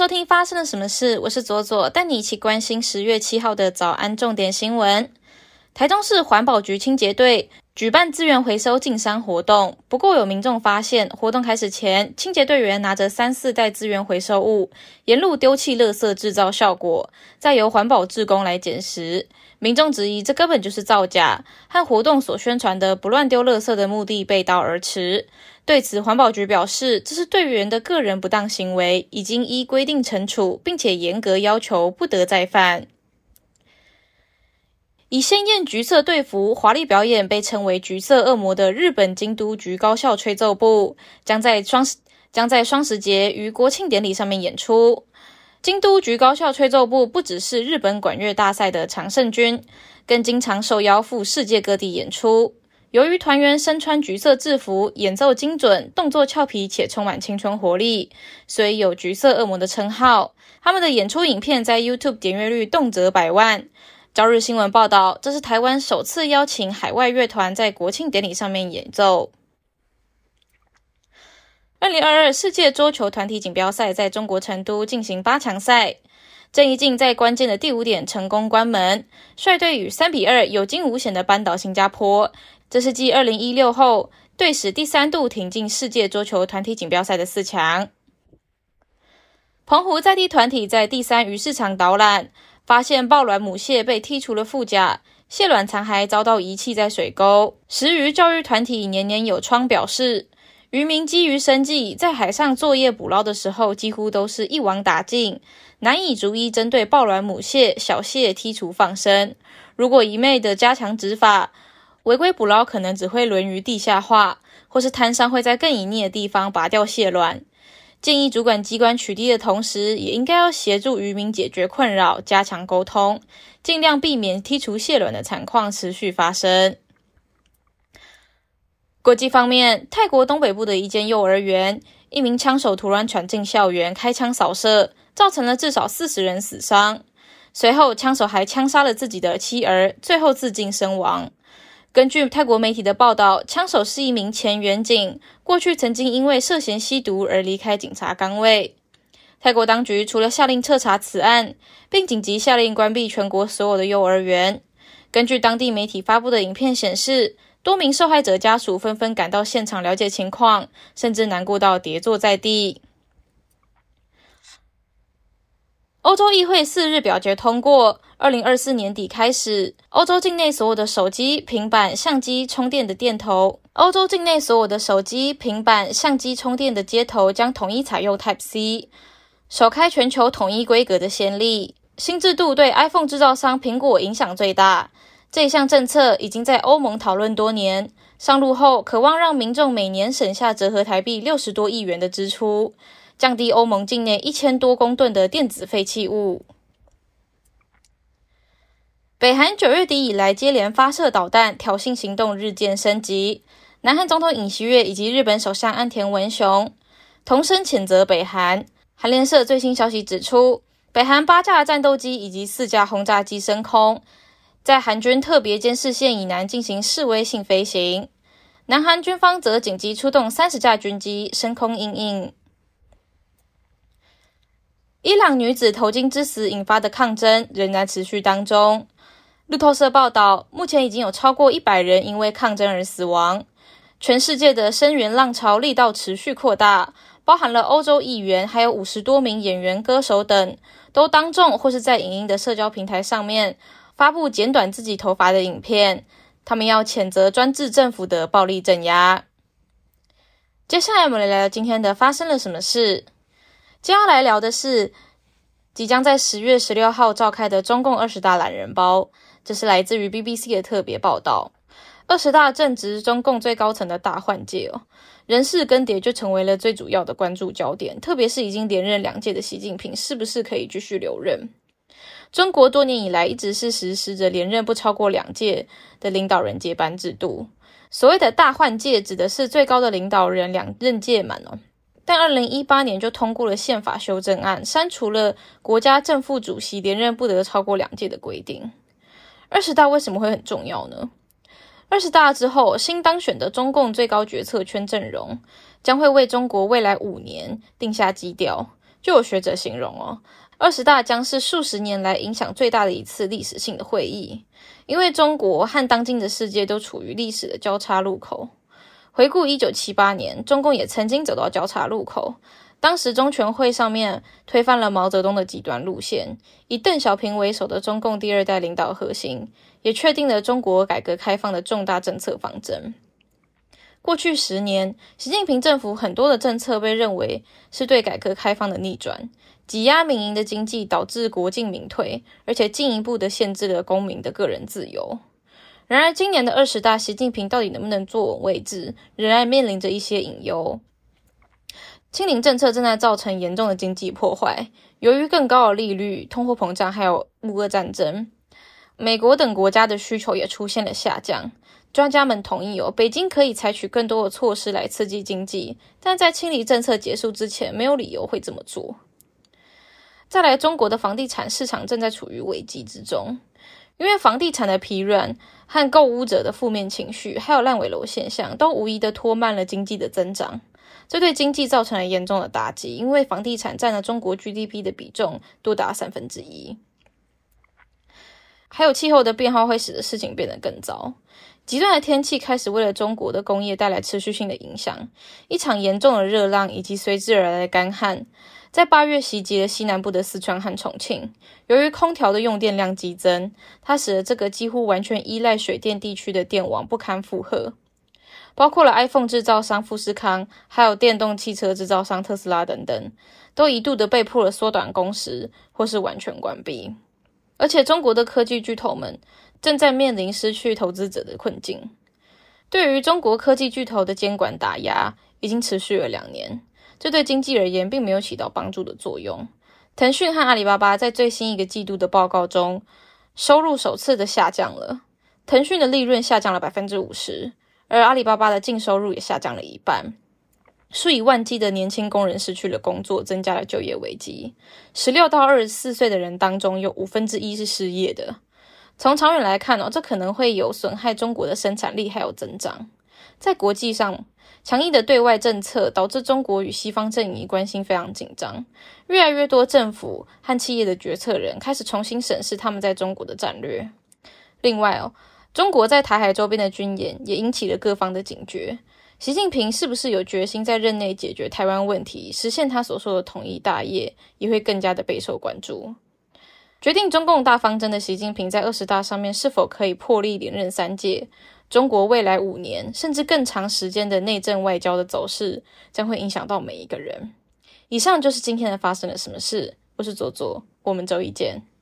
收听发生了什么事？我是左左，带你一起关心十月七号的早安重点新闻。台中市环保局清洁队举办资源回收进山活动，不过有民众发现，活动开始前，清洁队员拿着三四袋资源回收物，沿路丢弃垃圾制造效果，再由环保志工来捡拾。民众质疑这根本就是造假，和活动所宣传的不乱丢垃圾的目的背道而驰。对此，环保局表示，这是队员的个人不当行为，已经依规定惩处，并且严格要求不得再犯。以鲜艳橘色队服华丽表演，被称为“橘色恶魔”的日本京都橘高校吹奏部，将在双将在双十节与国庆典礼上面演出。京都橘高校吹奏部不只是日本管乐大赛的常胜军，更经常受邀赴世界各地演出。由于团员身穿橘色制服，演奏精准，动作俏皮且充满青春活力，所以有“橘色恶魔”的称号。他们的演出影片在 YouTube 点阅率动辄百万。朝日新闻报道，这是台湾首次邀请海外乐团在国庆典礼上面演奏。二零二二世界桌球团体锦标赛在中国成都进行八强赛，郑怡静在关键的第五点成功关门，率队与三比二有惊无险的扳倒新加坡。这是继二零一六后队史第三度挺进世界桌球团体锦标赛的四强。澎湖在地团体在第三鱼市场导览。发现抱卵母蟹被剔除了腹甲，蟹卵残骸遭到遗弃在水沟。食鱼教育团体年年有窗表示，渔民基于生计，在海上作业捕捞的时候，几乎都是一网打尽，难以逐一针对抱卵母蟹、小蟹剔除放生。如果一昧的加强执法，违规捕捞可能只会沦于地下化，或是摊商会在更隐匿的地方拔掉蟹卵。建议主管机关取缔的同时，也应该要协助渔民解决困扰，加强沟通，尽量避免剔除蟹卵的惨况持续发生。国际方面，泰国东北部的一间幼儿园，一名枪手突然闯进校园，开枪扫射，造成了至少四十人死伤。随后，枪手还枪杀了自己的妻儿，最后自尽身亡。根据泰国媒体的报道，枪手是一名前员警，过去曾经因为涉嫌吸毒而离开警察岗位。泰国当局除了下令彻查此案，并紧急下令关闭全国所有的幼儿园。根据当地媒体发布的影片显示，多名受害者家属纷纷赶到现场了解情况，甚至难过到跌坐在地。欧洲议会四日表决通过，二零二四年底开始，欧洲境内所有的手机、平板、相机充电的电头，欧洲境内所有的手机、平板、相机充电的接头将统一采用 Type C，首开全球统一规格的先例。新制度对 iPhone 制造商苹果影响最大。这一项政策已经在欧盟讨论多年，上路后渴望让民众每年省下折合台币六十多亿元的支出。降低欧盟境内一千多公吨的电子废弃物。北韩九月底以来接连发射导弹，挑衅行动日渐升级。南韩总统尹锡悦以及日本首相安田文雄同声谴责北韩。韩联社最新消息指出，北韩八架战斗机以及四架轰炸机升空，在韩军特别监视线以南进行示威性飞行。南韩军方则紧急出动三十架军机升空应应。伊朗女子头巾之死引发的抗争仍然持续当中。路透社报道，目前已经有超过一百人因为抗争而死亡。全世界的声援浪潮力道持续扩大，包含了欧洲议员，还有五十多名演员、歌手等，都当众或是在影音的社交平台上面发布剪短自己头发的影片。他们要谴责专制政府的暴力镇压。接下来，我们来聊今天的发生了什么事。接下来聊的是即将在十月十六号召开的中共二十大懒人包，这是来自于 BBC 的特别报道。二十大正值中共最高层的大换届哦，人事更迭就成为了最主要的关注焦点。特别是已经连任两届的习近平，是不是可以继续留任？中国多年以来一直是实施着连任不超过两届的领导人接班制度。所谓的大换届，指的是最高的领导人两任届满哦。但二零一八年就通过了宪法修正案，删除了国家正副主席连任不得超过两届的规定。二十大为什么会很重要呢？二十大之后，新当选的中共最高决策圈阵容将会为中国未来五年定下基调。就有学者形容哦，二十大将是数十年来影响最大的一次历史性的会议，因为中国和当今的世界都处于历史的交叉路口。回顾一九七八年，中共也曾经走到交叉路口。当时中全会上面推翻了毛泽东的极端路线，以邓小平为首的中共第二代领导核心，也确定了中国改革开放的重大政策方针。过去十年，习近平政府很多的政策被认为是对改革开放的逆转，挤压民营的经济，导致国进民退，而且进一步的限制了公民的个人自由。然而，今年的二十大，习近平到底能不能坐稳位置，仍然面临着一些隐忧。清零政策正在造成严重的经济破坏。由于更高的利率、通货膨胀，还有乌俄战争，美国等国家的需求也出现了下降。专家们同意哦，北京可以采取更多的措施来刺激经济，但在清理政策结束之前，没有理由会这么做。再来，中国的房地产市场正在处于危机之中，因为房地产的疲软和购屋者的负面情绪，还有烂尾楼现象，都无疑的拖慢了经济的增长。这对经济造成了严重的打击，因为房地产占了中国 GDP 的比重多达三分之一。还有气候的变化会使得事情变得更糟，极端的天气开始为了中国的工业带来持续性的影响。一场严重的热浪以及随之而来的干旱，在八月袭击了西南部的四川和重庆。由于空调的用电量激增，它使得这个几乎完全依赖水电地区的电网不堪负荷。包括了 iPhone 制造商富士康，还有电动汽车制造商特斯拉等等，都一度的被迫了缩短工时或是完全关闭。而且，中国的科技巨头们正在面临失去投资者的困境。对于中国科技巨头的监管打压已经持续了两年，这对经济而言并没有起到帮助的作用。腾讯和阿里巴巴在最新一个季度的报告中，收入首次的下降了。腾讯的利润下降了百分之五十。而阿里巴巴的净收入也下降了一半，数以万计的年轻工人失去了工作，增加了就业危机。十六到二十四岁的人当中，有五分之一是失业的。从长远来看哦，这可能会有损害中国的生产力还有增长。在国际上，强硬的对外政策导致中国与西方阵营关系非常紧张。越来越多政府和企业的决策人开始重新审视他们在中国的战略。另外哦。中国在台海周边的军演也引起了各方的警觉。习近平是不是有决心在任内解决台湾问题，实现他所说的统一大业，也会更加的备受关注。决定中共大方针的习近平在二十大上面是否可以破例连任三届，中国未来五年甚至更长时间的内政外交的走势，将会影响到每一个人。以上就是今天的发生了什么事。我是左左，我们周一见。